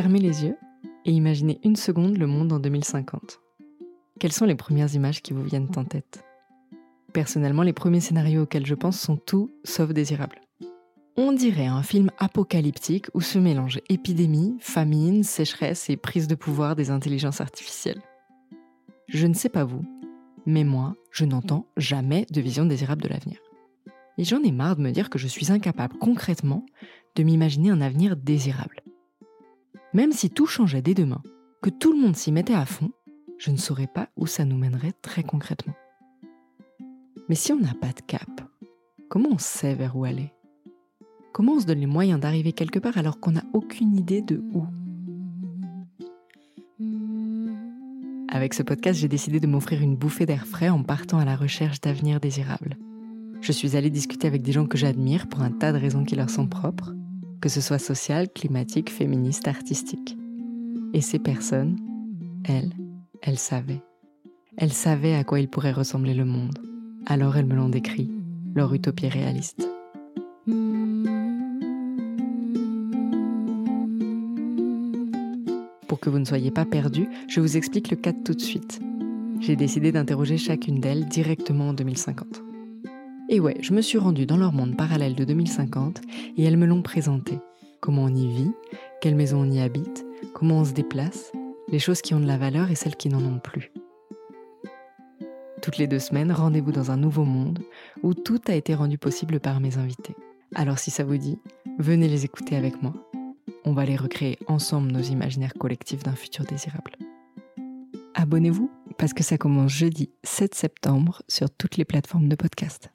fermez les yeux et imaginez une seconde le monde en 2050. Quelles sont les premières images qui vous viennent en tête? Personnellement, les premiers scénarios auxquels je pense sont tout sauf désirables. On dirait un film apocalyptique où se mélangent épidémie, famine, sécheresse et prise de pouvoir des intelligences artificielles. Je ne sais pas vous, mais moi, je n'entends jamais de vision désirable de l'avenir. Et j'en ai marre de me dire que je suis incapable concrètement de m'imaginer un avenir désirable. Même si tout changeait dès demain, que tout le monde s'y mettait à fond, je ne saurais pas où ça nous mènerait très concrètement. Mais si on n'a pas de cap, comment on sait vers où aller? Comment on se donne les moyens d'arriver quelque part alors qu'on n'a aucune idée de où? Avec ce podcast, j'ai décidé de m'offrir une bouffée d'air frais en partant à la recherche d'avenirs désirables. Je suis allée discuter avec des gens que j'admire pour un tas de raisons qui leur sont propres, que ce soit social, climatique, féministe, artistique. Et ces personnes, elles, elles savaient. Elles savaient à quoi il pourrait ressembler le monde. Alors elles me l'ont décrit, leur utopie réaliste. Pour que vous ne soyez pas perdus, je vous explique le cadre tout de suite. J'ai décidé d'interroger chacune d'elles directement en 2050. Et ouais, je me suis rendue dans leur monde parallèle de 2050 et elles me l'ont présenté. Comment on y vit, quelle maison on y habite, comment on se déplace, les choses qui ont de la valeur et celles qui n'en ont plus. Toutes les deux semaines, rendez-vous dans un nouveau monde où tout a été rendu possible par mes invités. Alors si ça vous dit, venez les écouter avec moi. On va les recréer ensemble nos imaginaires collectifs d'un futur désirable. Abonnez-vous parce que ça commence jeudi 7 septembre sur toutes les plateformes de podcast.